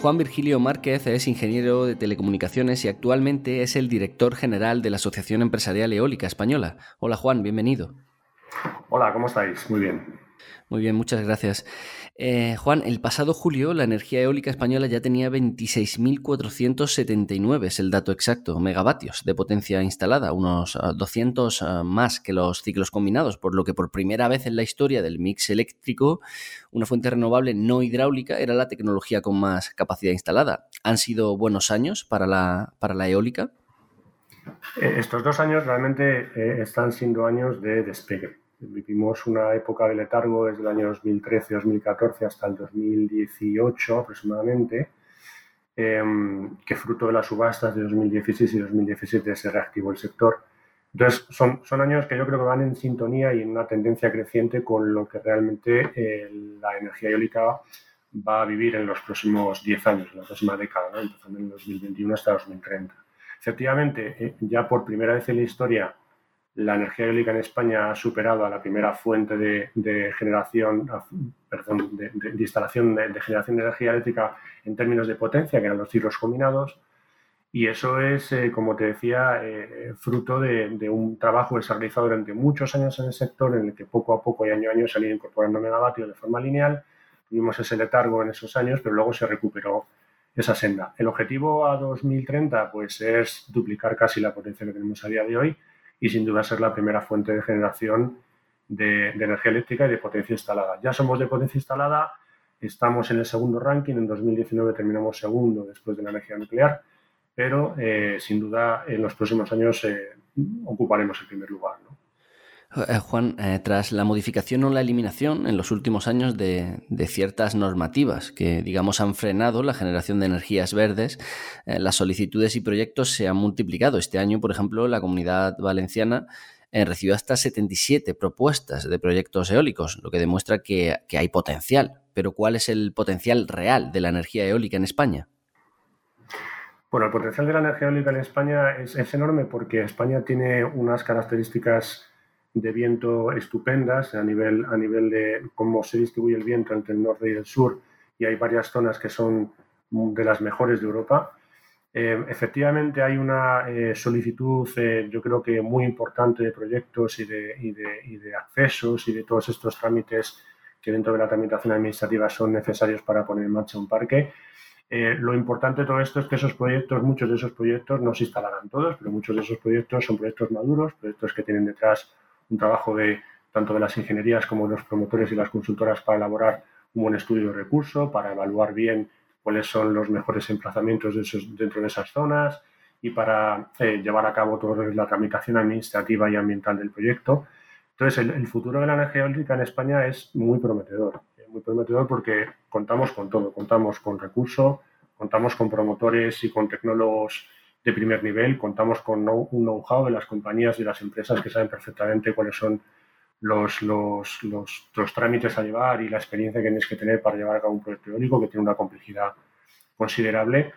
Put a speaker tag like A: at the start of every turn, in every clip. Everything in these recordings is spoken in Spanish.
A: Juan Virgilio Márquez es ingeniero de telecomunicaciones y actualmente es el director general de la Asociación Empresarial Eólica Española. Hola Juan, bienvenido.
B: Hola, ¿cómo estáis? Muy bien.
A: Muy bien, muchas gracias. Eh, Juan, el pasado julio la energía eólica española ya tenía 26.479, es el dato exacto, megavatios de potencia instalada, unos 200 ah, ah, más que los ciclos combinados, por lo que por primera vez en la historia del mix eléctrico, una fuente renovable no hidráulica era la tecnología con más capacidad instalada. ¿Han sido buenos años para la, para la eólica?
B: Eh, estos dos años realmente eh, están siendo años de despegue Vivimos una época de letargo desde el año 2013-2014 hasta el 2018 aproximadamente, em, que fruto de las subastas de 2016 y 2017 se reactivó el sector. Entonces, son, son años que yo creo que van en sintonía y en una tendencia creciente con lo que realmente eh, la energía eólica va a vivir en los próximos 10 años, en la próxima década, empezando en el 2021 hasta 2030. Efectivamente, eh, ya por primera vez en la historia la energía eólica en España ha superado a la primera fuente de, generación, perdón, de, instalación de, generación de energía eléctrica en términos de potencia, que eran los ciclos combinados. Y eso es, eh, como te decía, eh, fruto de, un trabajo desarrollado durante muchos años en el sector, en el que poco a poco y año a año se han ido incorporando megavatios de forma lineal. Tuvimos ese letargo en esos años, pero luego se recuperó esa senda. El objetivo a 2030 pues, es duplicar casi la potencia que tenemos a día de hoy y sin duda ser la primera fuente de generación de, energía eléctrica y de potencia instalada. Ya somos de potencia instalada, estamos en el segundo ranking, en 2019 terminamos segundo después de la energía nuclear, pero eh, sin duda en los próximos años eh, ocuparemos el primer lugar.
A: Juan, tras la modificación o la eliminación en los últimos años de, ciertas normativas que, digamos, han frenado la generación de energías verdes, las solicitudes y proyectos se han multiplicado. Este año, por ejemplo, la comunidad valenciana recibió hasta 77 propuestas de proyectos eólicos, lo que demuestra que, hay potencial. Pero ¿cuál es el potencial real de la energía eólica en España?
B: Bueno, el potencial de la energía eólica en España es, es enorme porque España tiene unas características de viento estupendas a nivel, a nivel de cómo se distribuye el viento entre el norte y el sur, y hay varias zonas que son de las mejores de Europa. Eh, efectivamente hay una eh, solicitud, eh, yo creo que muy importante de proyectos y de, y, de, y de, accesos y de todos estos trámites que dentro de la tramitación administrativa son necesarios para poner en marcha un parque. lo importante de todo esto es que esos proyectos, muchos de esos proyectos no se instalarán todos, pero muchos de esos proyectos son proyectos maduros, proyectos que tienen detrás un trabajo de tanto de las ingenierías como de los promotores y las consultoras para elaborar un buen estudio de recurso, para evaluar bien cuáles son los mejores emplazamientos dentro de esas zonas y para eh, llevar a cabo toda la tramitación administrativa y ambiental del proyecto. Entonces, el, futuro de la energía eólica en España es muy prometedor, eh, muy prometedor porque contamos con todo, contamos con recurso, contamos con promotores y con tecnólogos de primer nivel. Contamos con un know-how de las compañías y las empresas que saben perfectamente cuáles son los, los, los, trámites a llevar y la experiencia que tienes que tener para llevar a cabo un proyecto eólico que tiene una complejidad considerable.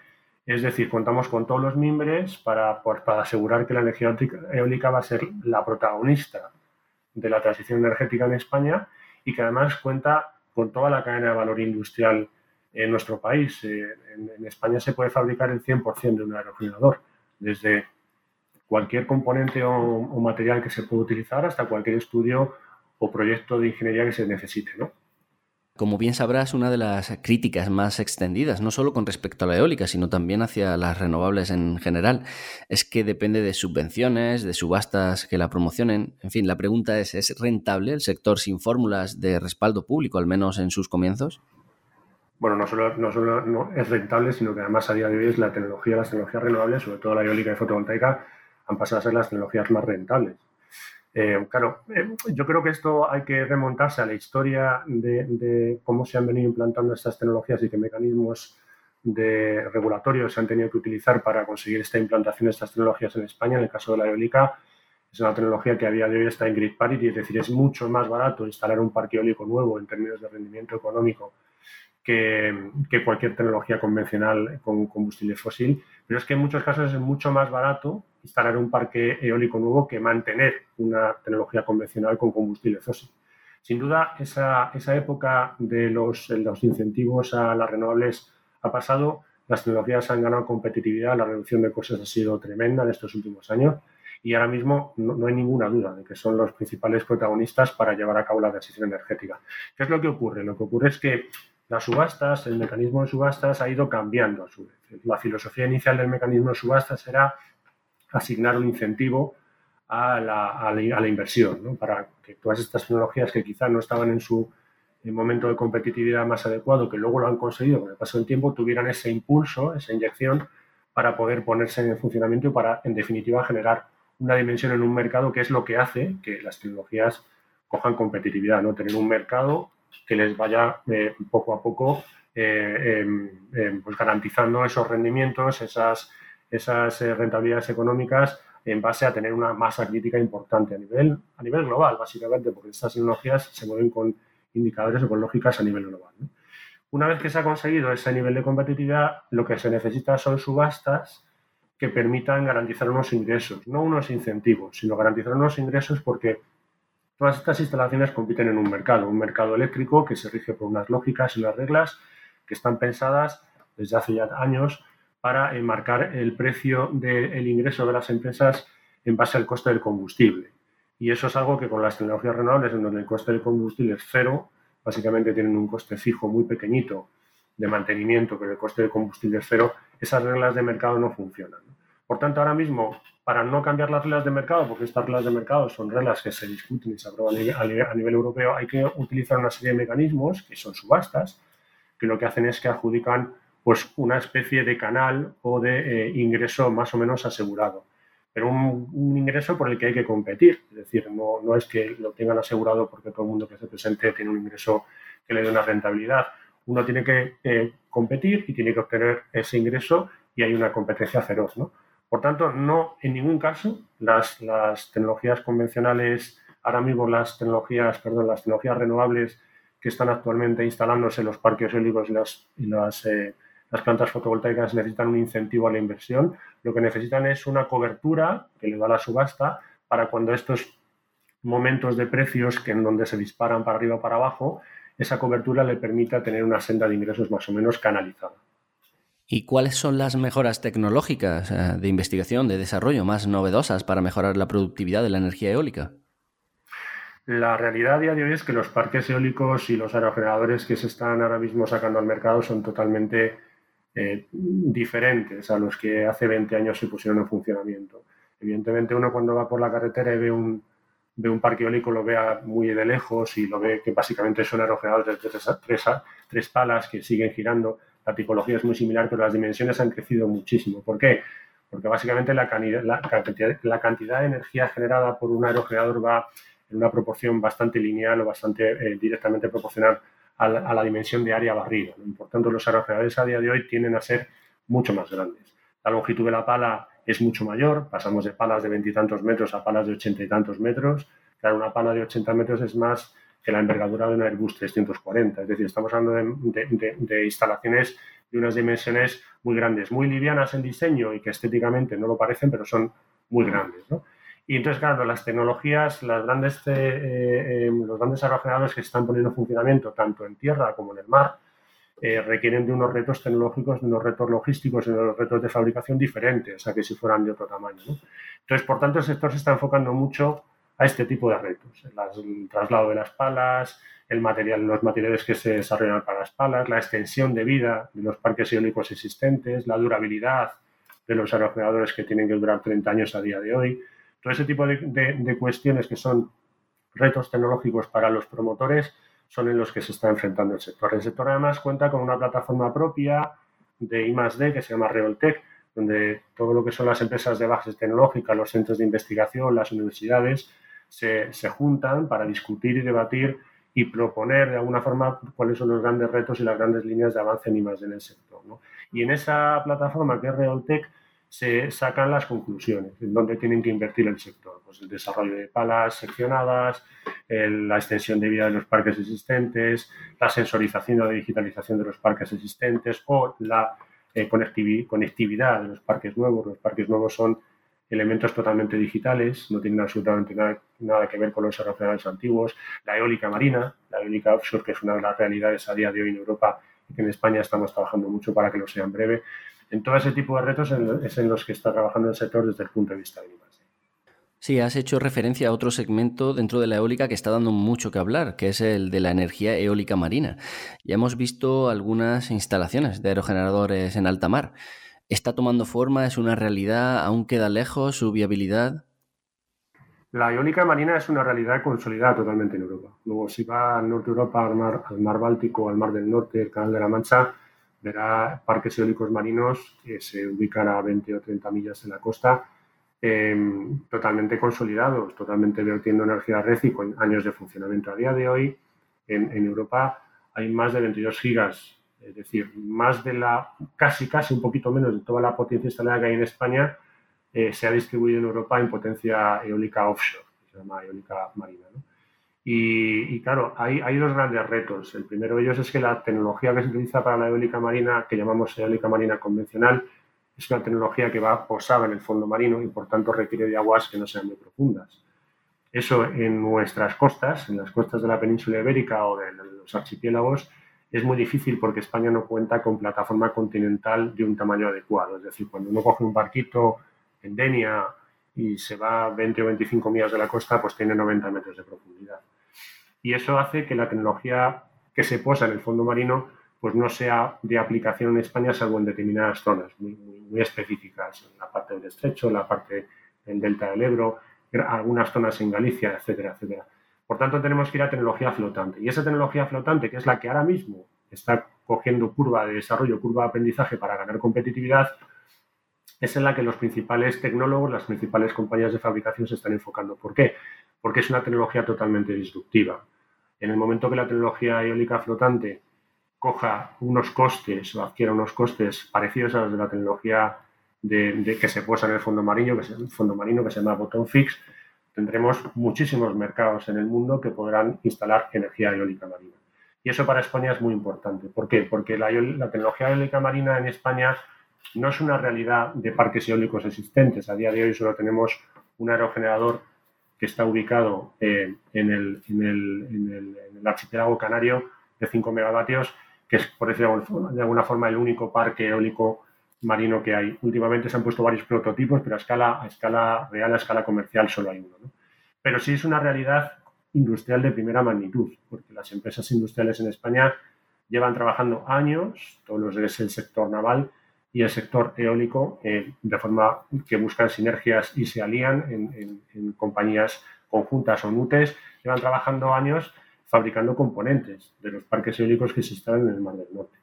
B: Es decir, contamos con todos los miembros para, para asegurar que la energía eólica va a ser la protagonista de la transición energética en España y que además cuenta con toda la cadena de valor industrial en nuestro país. Eh, en, España se puede fabricar el 100% de un aerogenerador, desde cualquier componente o, material que se pueda utilizar hasta cualquier estudio o proyecto de ingeniería que se necesite. ¿no?
A: Como bien sabrás, una de las críticas más extendidas, no solo con respecto a la eólica, sino también hacia las renovables en general, es que depende de subvenciones, de subastas que la promocionen. En fin, la pregunta es, ¿es rentable el sector sin fórmulas de respaldo público, al menos en sus comienzos?
B: Bueno, no solo, no es rentable, sino que además a día de hoy es la tecnología, las tecnologías renovables, sobre todo la eólica y fotovoltaica, han pasado a ser las tecnologías más rentables. Eh, claro, eh, yo creo que esto hay que remontarse a la historia de, cómo se han venido implantando estas tecnologías y qué mecanismos de regulatorios se han tenido que utilizar para conseguir esta implantación de estas tecnologías en España. En el caso de la eólica, es una tecnología que a día de hoy está en grid parity, es decir, es mucho más barato instalar un parque eólico nuevo en términos de rendimiento económico que, cualquier tecnología convencional con combustible fósil, pero es que en muchos casos es mucho más barato instalar un parque eólico nuevo que mantener una tecnología convencional con combustible fósil. Sin duda, esa, esa época de los, los, incentivos a las renovables ha pasado, las tecnologías han ganado competitividad, la reducción de costes ha sido tremenda en estos últimos años y ahora mismo no, hay ninguna duda de que son los principales protagonistas para llevar a cabo la transición energética. ¿Qué es lo que ocurre? Lo que ocurre es que las subastas, el mecanismo de subastas ha ido cambiando a su vez. La filosofía inicial del mecanismo de subastas era asignar un incentivo a la, inversión, para que todas estas tecnologías que quizás no estaban en su momento de competitividad más adecuado, que luego lo han conseguido con el paso del tiempo, tuvieran ese impulso, esa inyección para poder ponerse en funcionamiento y para, en definitiva, generar una dimensión en un mercado que es lo que hace que las tecnologías cojan competitividad, ¿no? Tener un mercado que les vaya eh, poco a poco eh, em, em, pues garantizando esos rendimientos, esas, esas eh, rentabilidades económicas en base a tener una masa crítica importante a nivel, a nivel global, básicamente, porque estas tecnologías se mueven con indicadores o con lógicas a nivel global. Una vez que se ha conseguido ese nivel de competitividad, lo que se necesita son subastas que permitan garantizar unos ingresos, no unos incentivos, sino garantizar unos ingresos porque todas estas instalaciones compiten en un mercado, un mercado eléctrico que se rige por unas lógicas y unas reglas que están pensadas desde hace ya años para enmarcar el precio del ingreso de las empresas en base al coste del combustible. Y eso es algo que con las tecnologías renovables, en donde el coste del combustible es cero, básicamente tienen un coste fijo muy pequeñito de mantenimiento, pero el coste del combustible es cero, esas reglas de mercado no funcionan. Por tanto, ahora mismo, para no cambiar las reglas de mercado, porque estas reglas de mercado son reglas que se discuten y se aprueban a nivel europeo, hay que utilizar una serie de mecanismos, que son subastas, que lo que hacen es que adjudican pues una especie de canal o de eh, ingreso más o menos asegurado. Pero un, ingreso por el que hay que competir. Es decir, no, es que lo tengan asegurado porque todo el mundo que se presente tiene un ingreso que le dé una rentabilidad. Uno tiene que eh, competir y tiene que obtener ese ingreso y hay una competencia feroz. ¿no? Por tanto, no en ningún caso las, tecnologías convencionales, ahora mismo las tecnologías, perdón, las tecnologías renovables que están actualmente instalándose en los parques eólicos y las eh, las plantas fotovoltaicas necesitan un incentivo a la inversión, lo que necesitan es una cobertura que le da la subasta para cuando estos momentos de precios que en donde se disparan para arriba o para abajo, esa cobertura le permita tener una senda de ingresos más o menos canalizada.
A: ¿Y cuáles son las mejoras tecnológicas eh, de investigación, de desarrollo más novedosas para mejorar la productividad de la energía eólica?
B: La realidad a día de hoy es que los parques eólicos y los aerogeneradores que se están ahora mismo sacando al mercado son totalmente eh, diferentes a los que hace 20 años se pusieron en funcionamiento. Evidentemente uno cuando va por la carretera y ve un, ve un parque eólico lo vea muy de lejos y lo ve que básicamente son aerogeneradores de tres, tres, palas que siguen girando. La tipología es muy similar, pero las dimensiones han crecido muchísimo. ¿Por qué? Porque básicamente la, cantidad de energía generada por un aerogenerador va en una proporción bastante lineal o bastante eh, directamente proporcional a la, dimensión de área barrida. Por tanto, los aerogeneradores a día de hoy tienden a ser mucho más grandes. La longitud de la pala es mucho mayor, pasamos de palas de veintitantos metros a palas de ochenta y tantos metros. Claro, una pala de 80 metros es más que la envergadura de un Airbus 340. Es decir, estamos hablando de, instalaciones de unas dimensiones muy grandes, muy livianas en diseño y que estéticamente no lo parecen, pero son muy grandes. ¿no? Y entonces, claro, las tecnologías, eh, eh, los grandes aerogeneradores que se están poniendo en funcionamiento tanto en tierra como en el mar eh, requieren de unos retos tecnológicos, de unos retos logísticos, de unos retos de fabricación diferentes a que si fueran de otro tamaño. Entonces, por tanto, el sector se está enfocando mucho a este tipo de retos. el traslado de las palas, el material, los materiales que se desarrollan para las palas, la extensión de vida de los parques eólicos existentes, la durabilidad de los aerogeneradores que tienen que durar 30 años a día de hoy. Todo ese tipo de, cuestiones que son retos tecnológicos para los promotores son en los que se está enfrentando el sector. El sector además cuenta con una plataforma propia de I+.D. que se llama Reoltech, donde todo lo que son las empresas de bases tecnológicas, los centros de investigación, las universidades, se, juntan para discutir y debatir y proponer de alguna forma cuáles son los grandes retos y las grandes líneas de avance en I+.D. en el sector. Y en esa plataforma que es Reoltech se sacan las conclusiones, en dónde tienen que invertir el sector. Pues el desarrollo de palas seccionadas, la extensión de vida de los parques existentes, la sensorización o la digitalización de los parques existentes o la eh, conectividad de los parques nuevos. Los parques nuevos son elementos totalmente digitales, no tienen absolutamente nada, nada que ver con los aerogeneradores antiguos. La eólica marina, la eólica offshore, que es una de las realidades a día de hoy en Europa y que en España estamos trabajando mucho para que lo sea en breve. En todo ese tipo de retos es en los que está trabajando el sector desde el punto de vista de
A: Sí, has hecho referencia a otro segmento dentro de la eólica que está dando mucho que hablar, que es el de la energía eólica marina. Ya hemos visto algunas instalaciones de aerogeneradores en alta mar. ¿Está tomando forma? ¿Es una realidad? ¿Aún queda lejos su viabilidad?
B: La eólica marina es una realidad consolidada totalmente en Europa. Luego, si va al norte de Europa, al mar, Báltico, al mar del norte, el Canal de la Mancha, verá parques eólicos marinos que se ubican a 20 o 30 millas de la costa Em, totalmente consolidados, totalmente vertiendo energía red y con años de funcionamiento. A día de hoy, en, Europa hay más de 22 gigas, es decir, más de la, casi, casi un poquito menos de toda la potencia instalada que hay en España, eh, se ha distribuido en Europa en potencia eólica offshore, que se llama eólica marina. Y, claro, hay, hay, dos grandes retos. El primero de ellos es que la tecnología que se utiliza para la eólica marina, que llamamos eólica marina convencional, es una tecnología que va posada en el fondo marino y por tanto requiere de aguas que no sean muy profundas. Eso en nuestras costas, en las costas de la península ibérica o de los archipiélagos, es muy difícil porque España no cuenta con plataforma continental de un tamaño adecuado. Es decir, cuando uno coge un barquito en Denia y se va 20 o 25 millas de la costa, pues tiene 90 metros de profundidad. Y eso hace que la tecnología que se posa en el fondo marino pues no sea de aplicación en España salvo en determinadas zonas muy, muy, específicas, en la parte del estrecho, la parte del delta del Ebro, algunas zonas en Galicia, etcétera, etcétera. Por tanto, tenemos que ir a tecnología flotante. Y esa tecnología flotante, que es la que ahora mismo está cogiendo curva de desarrollo, curva de aprendizaje para ganar competitividad, es en la que los principales tecnólogos, las principales compañías de fabricación se están enfocando. ¿Por qué? Porque es una tecnología totalmente disruptiva. En el momento que la tecnología eólica flotante coja unos costes o adquiera unos costes parecidos a los de la tecnología de, que se posa en el fondo marino, que es el fondo marino que se llama botón fix, tendremos muchísimos mercados en el mundo que podrán instalar energía eólica marina. Y eso para España es muy importante. ¿Por qué? Porque la, tecnología eólica marina en España no es una realidad de parques eólicos existentes. A día de hoy solo tenemos un aerogenerador que está ubicado eh, en, el, en, el, archipiélago canario de 5 megavatios que es, por decirlo de alguna forma, el único parque eólico marino que hay. Últimamente se han puesto varios prototipos, pero a escala, a escala real, a escala comercial, solo hay uno. Pero sí es una realidad industrial de primera magnitud, porque las empresas industriales en España llevan trabajando años, todos los es el sector naval y el sector eólico, eh, de forma que buscan sinergias y se alían en, en compañías conjuntas o NUTES, llevan trabajando años fabricando componentes de los parques eólicos que se instalan en el Mar del Norte.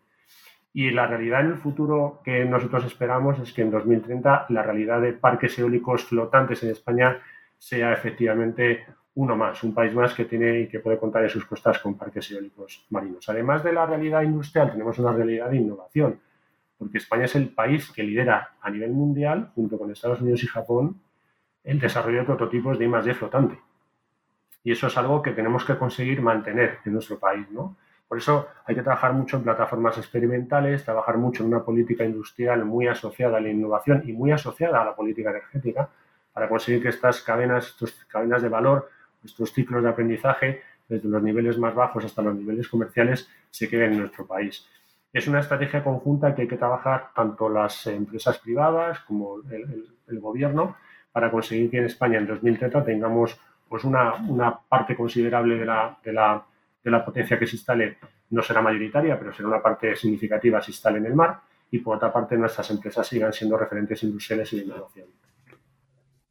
B: Y la realidad en el futuro que nosotros esperamos es que en 2030 la realidad de parques eólicos flotantes en España sea efectivamente uno más, un país más que tiene y que puede contar en sus costas con parques eólicos marinos. Además de la realidad industrial, tenemos una realidad de innovación, porque España es el país que lidera a nivel mundial, junto con Estados Unidos y Japón, el desarrollo de prototipos de I+D flotante. Y eso es algo que tenemos que conseguir mantener en nuestro país, ¿no? Por eso hay que trabajar mucho en plataformas experimentales, trabajar mucho en una política industrial muy asociada a la innovación y muy asociada a la política energética para conseguir que estas cadenas, estas cadenas de valor, estos ciclos de aprendizaje, desde los niveles más bajos hasta los niveles comerciales, se queden en nuestro país. Es una estrategia conjunta que hay que trabajar tanto las empresas privadas como el, el gobierno para conseguir que en España en 2030 tengamos pues una, una parte considerable de la, de, la, de la potencia que se instale no será mayoritaria, pero será una parte significativa se instale en el mar y por otra parte nuestras empresas sigan siendo referentes industriales y de innovación.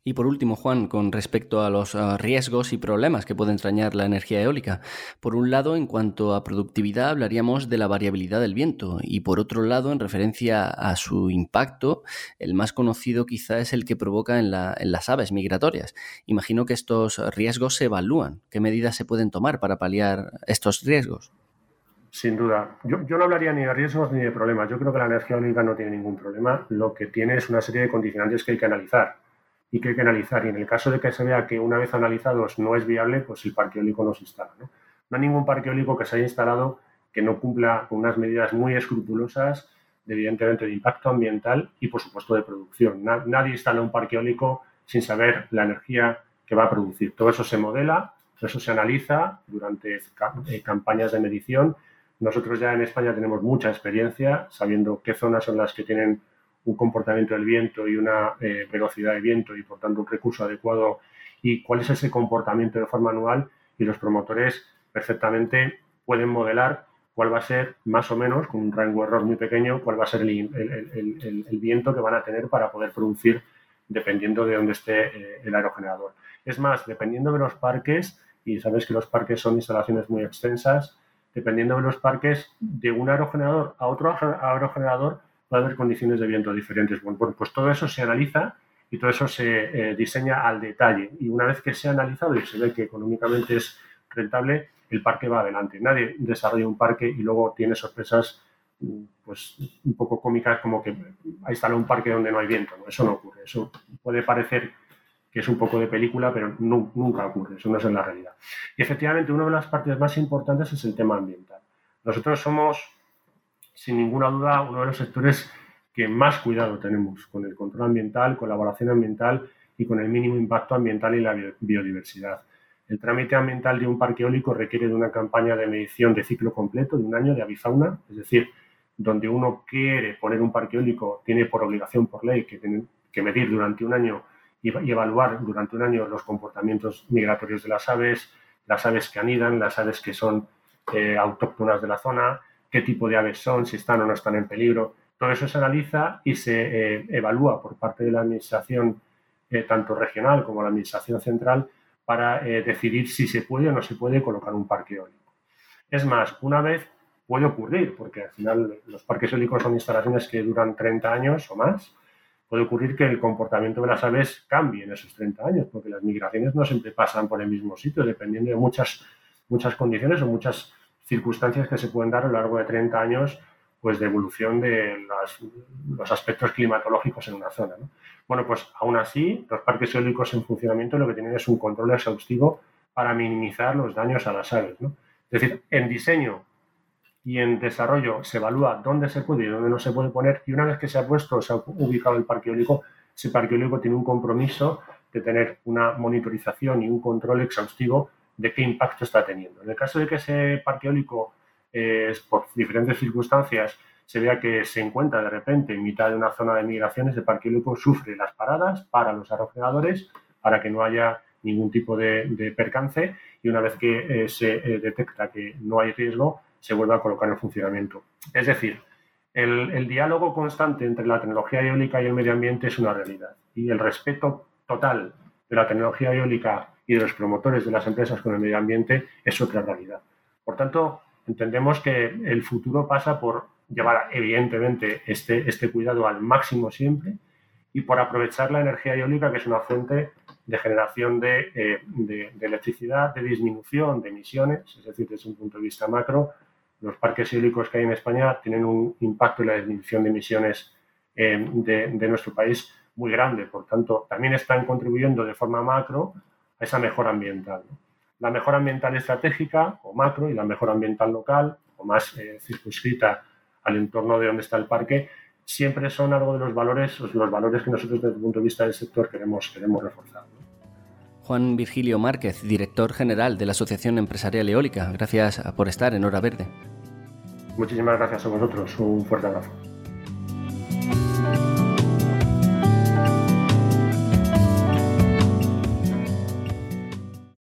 A: Y por último, Juan, con respecto a los ah, riesgos y problemas que puede entrañar la energía eólica. Por un lado, en cuanto a productividad, hablaríamos de la variabilidad del viento y por otro lado, en referencia a su impacto, el más conocido quizá es el que provoca en, las aves migratorias. Imagino que estos riesgos se evalúan. ¿Qué medidas se pueden tomar para paliar estos riesgos?
B: Sin duda. Yo, yo, no hablaría ni de riesgos ni de problemas. Yo creo que la energía eólica no tiene ningún problema. Lo que tiene es una serie de condicionantes que hay que analizar y que hay que analizar. Y en el caso de que se vea que una vez analizados no es viable, pues el parque eólico no se instala. ¿no? hay ningún parque eólico que se haya instalado que no cumpla con unas medidas muy escrupulosas, de, evidentemente, de impacto ambiental y, por supuesto, de producción. nadie instala un parque eólico sin saber la energía que va a producir. Todo eso se modela, todo eso se analiza durante eh, campañas de medición Nosotros ya en España tenemos mucha experiencia sabiendo qué zonas son las que tienen un comportamiento del viento y una eh, velocidad de viento y por tanto un recurso adecuado y cuál es ese comportamiento de forma anual y los promotores perfectamente pueden modelar cuál va a ser más o menos, con un rango de error muy pequeño, cuál va a ser el, viento que van a tener para poder producir dependiendo de dónde esté eh, el aerogenerador. Es más, dependiendo de los parques, y sabes que los parques son instalaciones muy extensas, dependiendo de los parques, de un aerogenerador a otro aerogenerador va a haber condiciones de viento diferentes. Bueno, pues todo eso se analiza y todo eso se eh, diseña al detalle. Y una vez que se ha analizado y se ve que económicamente es rentable, el parque va adelante. Nadie desarrolla un parque y luego tiene sorpresas mm, pues un poco cómicas como que ha instalado un parque donde no hay viento. Eso no ocurre. Eso puede parecer que es un poco de película, pero nunca ocurre. Eso no es en la realidad. Y efectivamente, una de las partes más importantes es el tema ambiental. Nosotros somos, sin ninguna duda, uno de los sectores que más cuidado tenemos con el control ambiental, colaboración ambiental y con el mínimo impacto ambiental y la biodiversidad. El trámite ambiental de un parque eólico requiere de una campaña de medición de ciclo completo de un año de avifauna, es decir, donde uno quiere poner un parque eólico, tiene por obligación, por ley, que, tiene que medir durante un año y, evaluar durante un año los comportamientos migratorios de las aves, las aves que anidan, las aves que son eh, autóctonas de la zona, qué tipo de aves son, si están o no están en peligro. Todo eso se analiza y se eh, evalúa por parte de la Administración, eh, tanto regional como la Administración central, para decidir si se puede o no se puede colocar un parque eólico. Es más, una vez puede ocurrir, porque al final los parques eólicos son instalaciones que duran 30 años o más, puede ocurrir que el comportamiento de las aves cambie en esos 30 años, porque las migraciones no siempre pasan por el mismo sitio, dependiendo de muchas, muchas condiciones o muchas circunstancias que se pueden dar a lo largo de 30 años pues de evolución de los aspectos climatológicos en una zona. Bueno, pues aún así, los parques eólicos en funcionamiento lo que tienen es un control exhaustivo para minimizar los daños a las aves. Es decir, en diseño y en desarrollo se evalúa dónde se puede y dónde no se puede poner y una vez que se ha puesto, se ha ubicado el parque eólico, ese parque eólico tiene un compromiso de tener una monitorización y un control exhaustivo de qué impacto está teniendo. En el caso de que ese parque eólico, eh, por diferentes circunstancias, se vea que se encuentra de repente en mitad de una zona de migraciones, el parque eólico sufre las paradas para los aerogeneradores para que no haya ningún tipo de, percance y una vez que eh, se eh, detecta que no hay riesgo, se vuelva a colocar en funcionamiento. Es decir, el, diálogo constante entre la tecnología eólica y el medio ambiente es una realidad y el respeto total de la tecnología eólica y de los promotores de las empresas con el medio ambiente es otra realidad. Por tanto, entendemos que el futuro pasa por llevar evidentemente este, este cuidado al máximo siempre y por aprovechar la energía eólica, que es una fuente de generación de, eh, de, de, electricidad, de disminución de emisiones, es decir, desde un punto de vista macro, los parques eólicos que hay en España tienen un impacto en la disminución de emisiones eh, de, nuestro país muy grande. Por tanto, también están contribuyendo de forma macro a esa mejora ambiental. La mejora ambiental estratégica o macro y la mejora ambiental local o más eh, circunscrita al entorno de donde está el parque siempre son algo de los valores, los valores que nosotros desde el punto de vista del sector queremos, queremos reforzar.
A: Juan Virgilio Márquez, director general de la Asociación Empresarial Eólica. Gracias por estar en Hora Verde.
B: Muchísimas gracias a vosotros. Un fuerte abrazo.